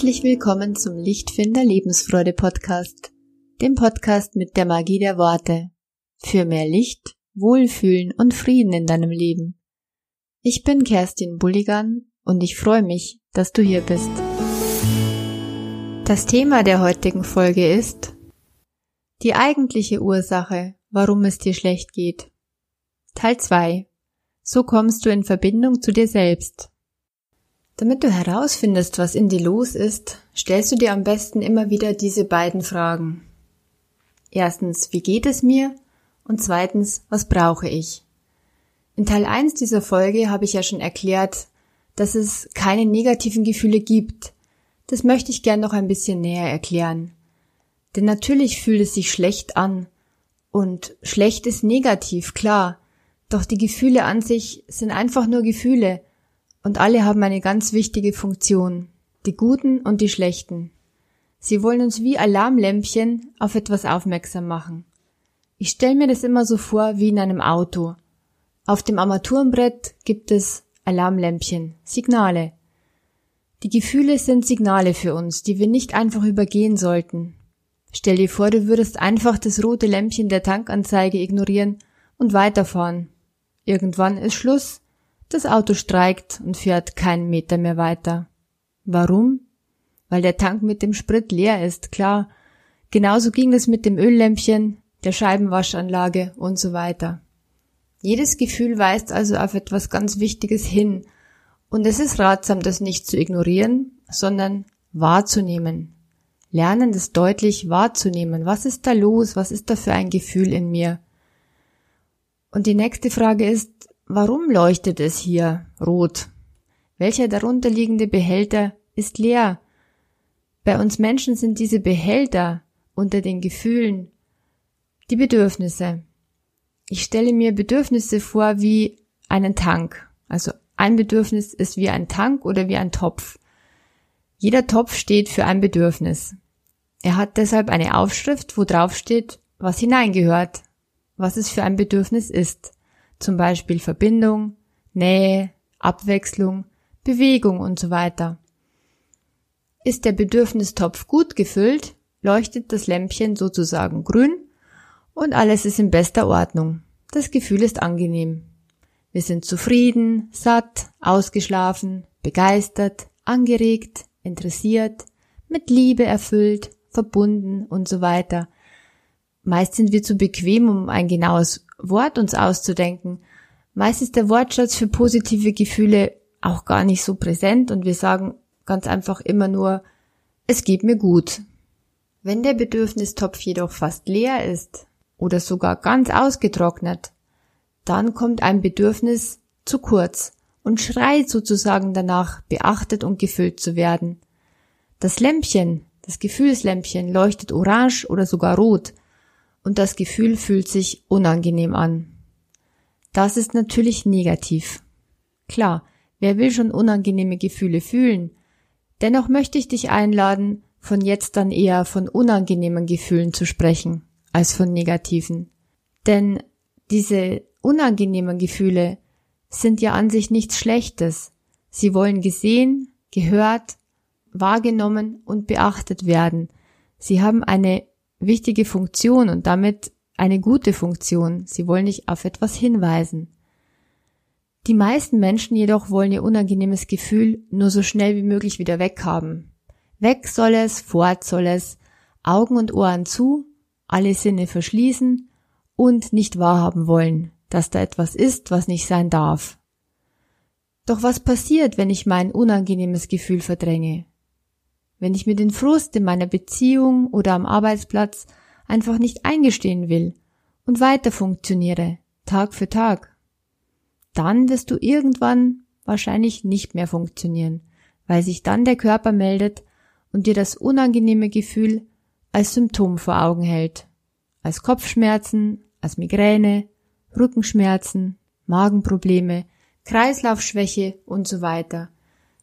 Herzlich willkommen zum Lichtfinder Lebensfreude Podcast, dem Podcast mit der Magie der Worte. Für mehr Licht, Wohlfühlen und Frieden in deinem Leben. Ich bin Kerstin Bulligan und ich freue mich, dass du hier bist. Das Thema der heutigen Folge ist die eigentliche Ursache, warum es dir schlecht geht. Teil 2. So kommst du in Verbindung zu dir selbst. Damit du herausfindest, was in dir los ist, stellst du dir am besten immer wieder diese beiden Fragen. Erstens, wie geht es mir? Und zweitens, was brauche ich? In Teil 1 dieser Folge habe ich ja schon erklärt, dass es keine negativen Gefühle gibt. Das möchte ich gern noch ein bisschen näher erklären. Denn natürlich fühlt es sich schlecht an. Und schlecht ist negativ, klar. Doch die Gefühle an sich sind einfach nur Gefühle und alle haben eine ganz wichtige Funktion, die guten und die schlechten. Sie wollen uns wie Alarmlämpchen auf etwas aufmerksam machen. Ich stelle mir das immer so vor wie in einem Auto. Auf dem Armaturenbrett gibt es Alarmlämpchen, Signale. Die Gefühle sind Signale für uns, die wir nicht einfach übergehen sollten. Stell dir vor, du würdest einfach das rote Lämpchen der Tankanzeige ignorieren und weiterfahren. Irgendwann ist Schluss, das Auto streikt und fährt keinen Meter mehr weiter. Warum? Weil der Tank mit dem Sprit leer ist, klar. Genauso ging es mit dem Öllämpchen, der Scheibenwaschanlage und so weiter. Jedes Gefühl weist also auf etwas ganz Wichtiges hin, und es ist ratsam, das nicht zu ignorieren, sondern wahrzunehmen. Lernen, das deutlich wahrzunehmen. Was ist da los? Was ist da für ein Gefühl in mir? Und die nächste Frage ist, Warum leuchtet es hier rot? Welcher darunterliegende Behälter ist leer? Bei uns Menschen sind diese Behälter unter den Gefühlen die Bedürfnisse. Ich stelle mir Bedürfnisse vor wie einen Tank. Also ein Bedürfnis ist wie ein Tank oder wie ein Topf. Jeder Topf steht für ein Bedürfnis. Er hat deshalb eine Aufschrift, wo drauf steht, was hineingehört, was es für ein Bedürfnis ist zum Beispiel Verbindung, Nähe, Abwechslung, Bewegung und so weiter. Ist der Bedürfnistopf gut gefüllt, leuchtet das Lämpchen sozusagen grün und alles ist in bester Ordnung. Das Gefühl ist angenehm. Wir sind zufrieden, satt, ausgeschlafen, begeistert, angeregt, interessiert, mit Liebe erfüllt, verbunden und so weiter. Meist sind wir zu bequem, um ein genaues Wort uns auszudenken. Meist ist der Wortschatz für positive Gefühle auch gar nicht so präsent und wir sagen ganz einfach immer nur, es geht mir gut. Wenn der Bedürfnistopf jedoch fast leer ist oder sogar ganz ausgetrocknet, dann kommt ein Bedürfnis zu kurz und schreit sozusagen danach, beachtet und gefüllt zu werden. Das Lämpchen, das Gefühlslämpchen leuchtet orange oder sogar rot, und das Gefühl fühlt sich unangenehm an. Das ist natürlich negativ. Klar, wer will schon unangenehme Gefühle fühlen? Dennoch möchte ich dich einladen, von jetzt dann eher von unangenehmen Gefühlen zu sprechen, als von negativen. Denn diese unangenehmen Gefühle sind ja an sich nichts Schlechtes. Sie wollen gesehen, gehört, wahrgenommen und beachtet werden. Sie haben eine wichtige Funktion und damit eine gute Funktion. Sie wollen dich auf etwas hinweisen. Die meisten Menschen jedoch wollen ihr unangenehmes Gefühl nur so schnell wie möglich wieder weghaben. Weg soll es, fort soll es, Augen und Ohren zu, alle Sinne verschließen und nicht wahrhaben wollen, dass da etwas ist, was nicht sein darf. Doch was passiert, wenn ich mein unangenehmes Gefühl verdränge? Wenn ich mir den Frust in meiner Beziehung oder am Arbeitsplatz einfach nicht eingestehen will und weiter funktioniere, Tag für Tag, dann wirst du irgendwann wahrscheinlich nicht mehr funktionieren, weil sich dann der Körper meldet und dir das unangenehme Gefühl als Symptom vor Augen hält, als Kopfschmerzen, als Migräne, Rückenschmerzen, Magenprobleme, Kreislaufschwäche und so weiter.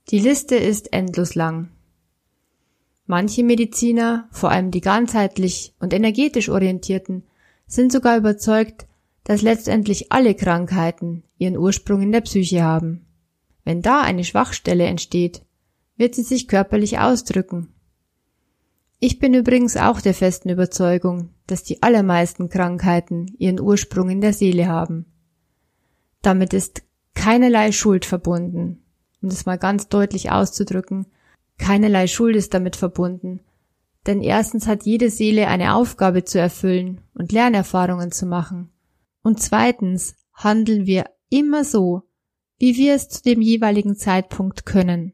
Die Liste ist endlos lang. Manche Mediziner, vor allem die ganzheitlich und energetisch orientierten, sind sogar überzeugt, dass letztendlich alle Krankheiten ihren Ursprung in der Psyche haben. Wenn da eine Schwachstelle entsteht, wird sie sich körperlich ausdrücken. Ich bin übrigens auch der festen Überzeugung, dass die allermeisten Krankheiten ihren Ursprung in der Seele haben. Damit ist keinerlei Schuld verbunden. Um das mal ganz deutlich auszudrücken, keinerlei Schuld ist damit verbunden. Denn erstens hat jede Seele eine Aufgabe zu erfüllen und Lernerfahrungen zu machen. Und zweitens handeln wir immer so, wie wir es zu dem jeweiligen Zeitpunkt können,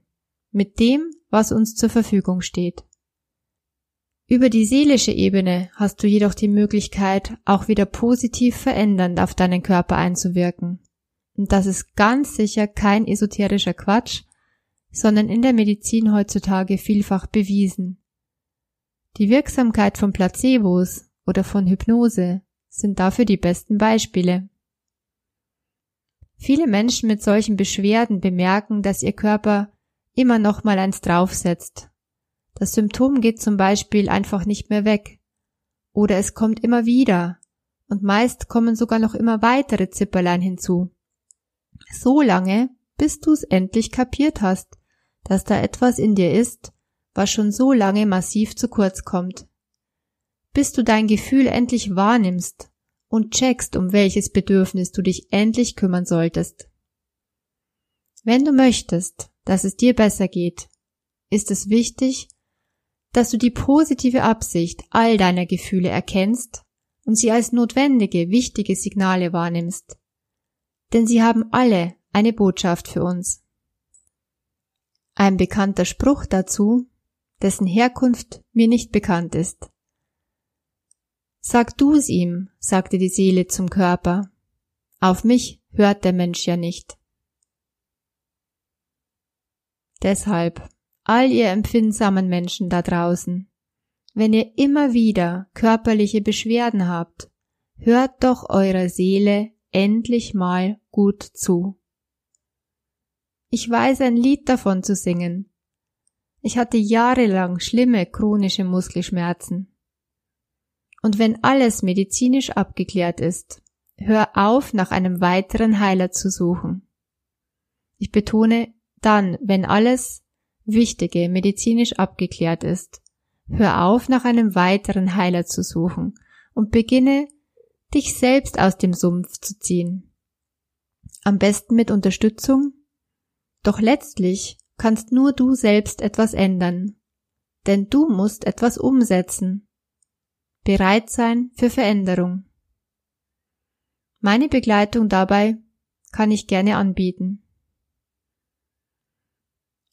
mit dem, was uns zur Verfügung steht. Über die seelische Ebene hast du jedoch die Möglichkeit, auch wieder positiv verändernd auf deinen Körper einzuwirken. Und das ist ganz sicher kein esoterischer Quatsch, sondern in der Medizin heutzutage vielfach bewiesen. Die Wirksamkeit von Placebos oder von Hypnose sind dafür die besten Beispiele. Viele Menschen mit solchen Beschwerden bemerken, dass ihr Körper immer noch mal eins draufsetzt das Symptom geht zum Beispiel einfach nicht mehr weg. Oder es kommt immer wieder. Und meist kommen sogar noch immer weitere Zipperlein hinzu. So lange, bis du es endlich kapiert hast, dass da etwas in dir ist, was schon so lange massiv zu kurz kommt. Bis du dein Gefühl endlich wahrnimmst und checkst, um welches Bedürfnis du dich endlich kümmern solltest. Wenn du möchtest, dass es dir besser geht, ist es wichtig, dass du die positive Absicht all deiner Gefühle erkennst und sie als notwendige, wichtige Signale wahrnimmst. Denn sie haben alle eine Botschaft für uns. Ein bekannter Spruch dazu, dessen Herkunft mir nicht bekannt ist. Sag du's ihm, sagte die Seele zum Körper. Auf mich hört der Mensch ja nicht. Deshalb all ihr empfindsamen Menschen da draußen. Wenn ihr immer wieder körperliche Beschwerden habt, hört doch eurer Seele endlich mal gut zu. Ich weiß ein Lied davon zu singen. Ich hatte jahrelang schlimme chronische Muskelschmerzen. Und wenn alles medizinisch abgeklärt ist, hör auf, nach einem weiteren Heiler zu suchen. Ich betone dann, wenn alles Wichtige medizinisch abgeklärt ist. Hör auf, nach einem weiteren Heiler zu suchen und beginne, dich selbst aus dem Sumpf zu ziehen. Am besten mit Unterstützung. Doch letztlich kannst nur du selbst etwas ändern. Denn du musst etwas umsetzen. Bereit sein für Veränderung. Meine Begleitung dabei kann ich gerne anbieten.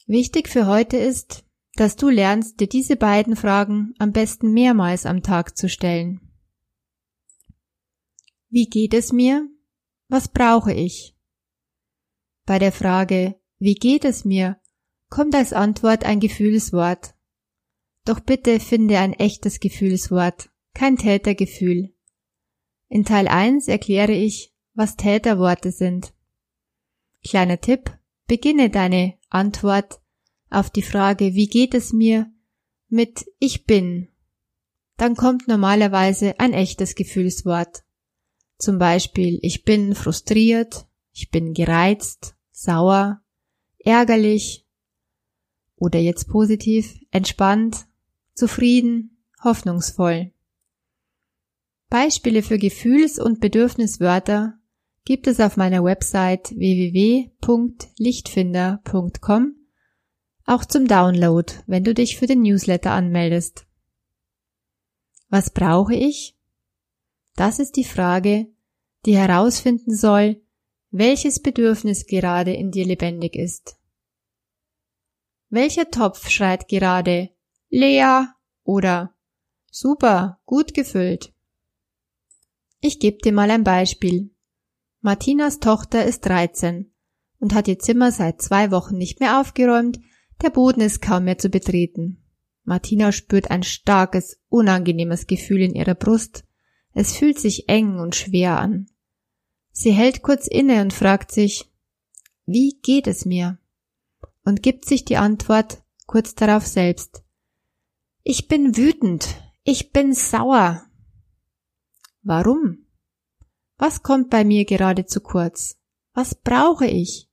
Wichtig für heute ist, dass du lernst, dir diese beiden Fragen am besten mehrmals am Tag zu stellen. Wie geht es mir? Was brauche ich? Bei der Frage, wie geht es mir, kommt als Antwort ein Gefühlswort. Doch bitte finde ein echtes Gefühlswort, kein Tätergefühl. In Teil 1 erkläre ich, was Täterworte sind. Kleiner Tipp, beginne deine Antwort auf die Frage, wie geht es mir, mit Ich bin, dann kommt normalerweise ein echtes Gefühlswort. Zum Beispiel ich bin frustriert, ich bin gereizt, sauer, ärgerlich oder jetzt positiv, entspannt, zufrieden, hoffnungsvoll. Beispiele für Gefühls- und Bedürfniswörter gibt es auf meiner Website www.lichtfinder.com auch zum Download, wenn du dich für den Newsletter anmeldest. Was brauche ich? Das ist die Frage, die herausfinden soll, welches Bedürfnis gerade in dir lebendig ist. Welcher Topf schreit gerade leer oder super, gut gefüllt? Ich gebe dir mal ein Beispiel. Martinas Tochter ist 13 und hat ihr Zimmer seit zwei Wochen nicht mehr aufgeräumt, der Boden ist kaum mehr zu betreten. Martina spürt ein starkes, unangenehmes Gefühl in ihrer Brust. Es fühlt sich eng und schwer an. Sie hält kurz inne und fragt sich, wie geht es mir? Und gibt sich die Antwort kurz darauf selbst. Ich bin wütend. Ich bin sauer. Warum? Was kommt bei mir gerade zu kurz? Was brauche ich?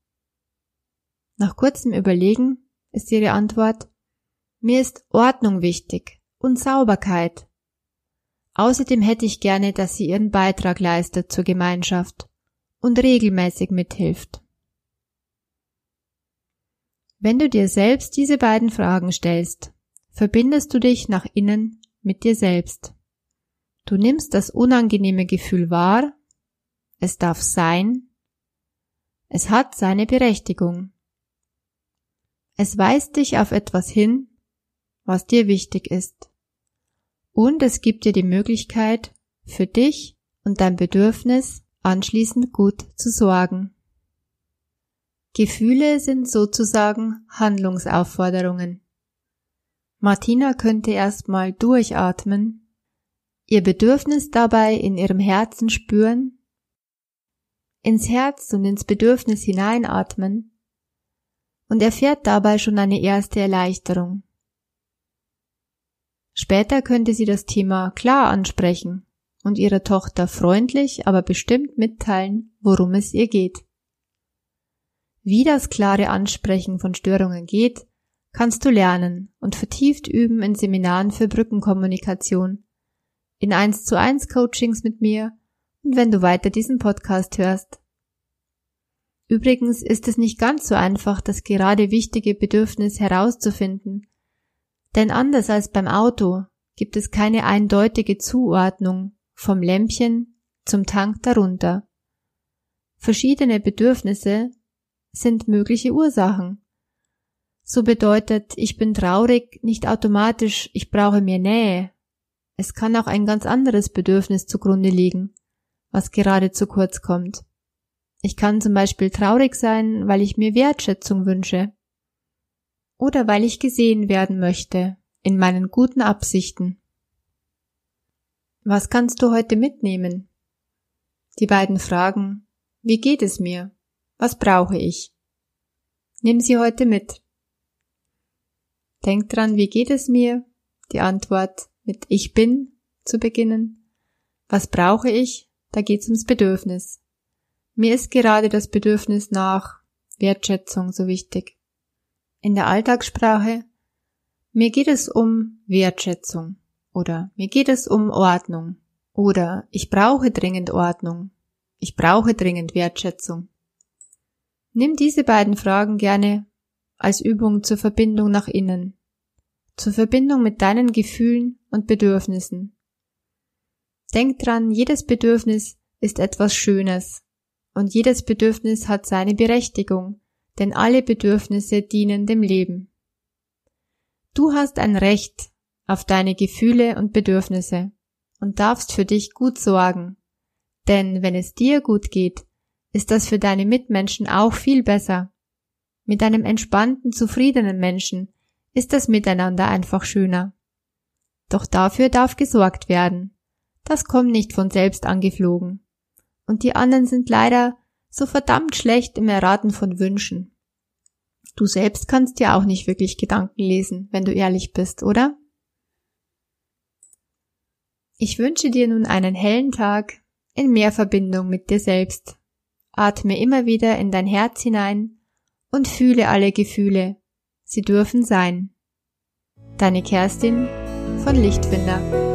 Nach kurzem Überlegen ist ihre Antwort. Mir ist Ordnung wichtig und Sauberkeit. Außerdem hätte ich gerne, dass sie ihren Beitrag leistet zur Gemeinschaft und regelmäßig mithilft. Wenn du dir selbst diese beiden Fragen stellst, verbindest du dich nach innen mit dir selbst. Du nimmst das unangenehme Gefühl wahr, es darf sein, es hat seine Berechtigung. Es weist dich auf etwas hin, was dir wichtig ist. Und es gibt dir die Möglichkeit, für dich und dein Bedürfnis anschließend gut zu sorgen. Gefühle sind sozusagen Handlungsaufforderungen. Martina könnte erstmal durchatmen, ihr Bedürfnis dabei in ihrem Herzen spüren, ins Herz und ins Bedürfnis hineinatmen und erfährt dabei schon eine erste Erleichterung. Später könnte sie das Thema klar ansprechen und ihrer Tochter freundlich, aber bestimmt mitteilen, worum es ihr geht. Wie das klare Ansprechen von Störungen geht, kannst du lernen und vertieft üben in Seminaren für Brückenkommunikation, in 1 zu 1 Coachings mit mir und wenn du weiter diesen Podcast hörst. Übrigens ist es nicht ganz so einfach, das gerade wichtige Bedürfnis herauszufinden, denn anders als beim Auto gibt es keine eindeutige Zuordnung vom Lämpchen zum Tank darunter. Verschiedene Bedürfnisse sind mögliche Ursachen. So bedeutet ich bin traurig nicht automatisch ich brauche mehr Nähe. Es kann auch ein ganz anderes Bedürfnis zugrunde liegen, was gerade zu kurz kommt. Ich kann zum Beispiel traurig sein, weil ich mir Wertschätzung wünsche. Oder weil ich gesehen werden möchte, in meinen guten Absichten. Was kannst du heute mitnehmen? Die beiden Fragen, wie geht es mir? Was brauche ich? Nimm sie heute mit. Denk dran, wie geht es mir? Die Antwort mit Ich bin zu beginnen. Was brauche ich? Da geht's ums Bedürfnis. Mir ist gerade das Bedürfnis nach Wertschätzung so wichtig. In der Alltagssprache mir geht es um Wertschätzung oder mir geht es um Ordnung oder ich brauche dringend Ordnung. Ich brauche dringend Wertschätzung. Nimm diese beiden Fragen gerne als Übung zur Verbindung nach innen, zur Verbindung mit deinen Gefühlen und Bedürfnissen. Denk dran, jedes Bedürfnis ist etwas Schönes und jedes Bedürfnis hat seine Berechtigung, denn alle Bedürfnisse dienen dem Leben. Du hast ein Recht auf deine Gefühle und Bedürfnisse und darfst für dich gut sorgen, denn wenn es dir gut geht, ist das für deine Mitmenschen auch viel besser. Mit einem entspannten, zufriedenen Menschen ist das Miteinander einfach schöner. Doch dafür darf gesorgt werden. Das kommt nicht von selbst angeflogen. Und die anderen sind leider so verdammt schlecht im Erraten von Wünschen. Du selbst kannst ja auch nicht wirklich Gedanken lesen, wenn du ehrlich bist, oder? Ich wünsche dir nun einen hellen Tag in mehr Verbindung mit dir selbst. Atme immer wieder in dein Herz hinein und fühle alle Gefühle. Sie dürfen sein. Deine Kerstin von Lichtfinder.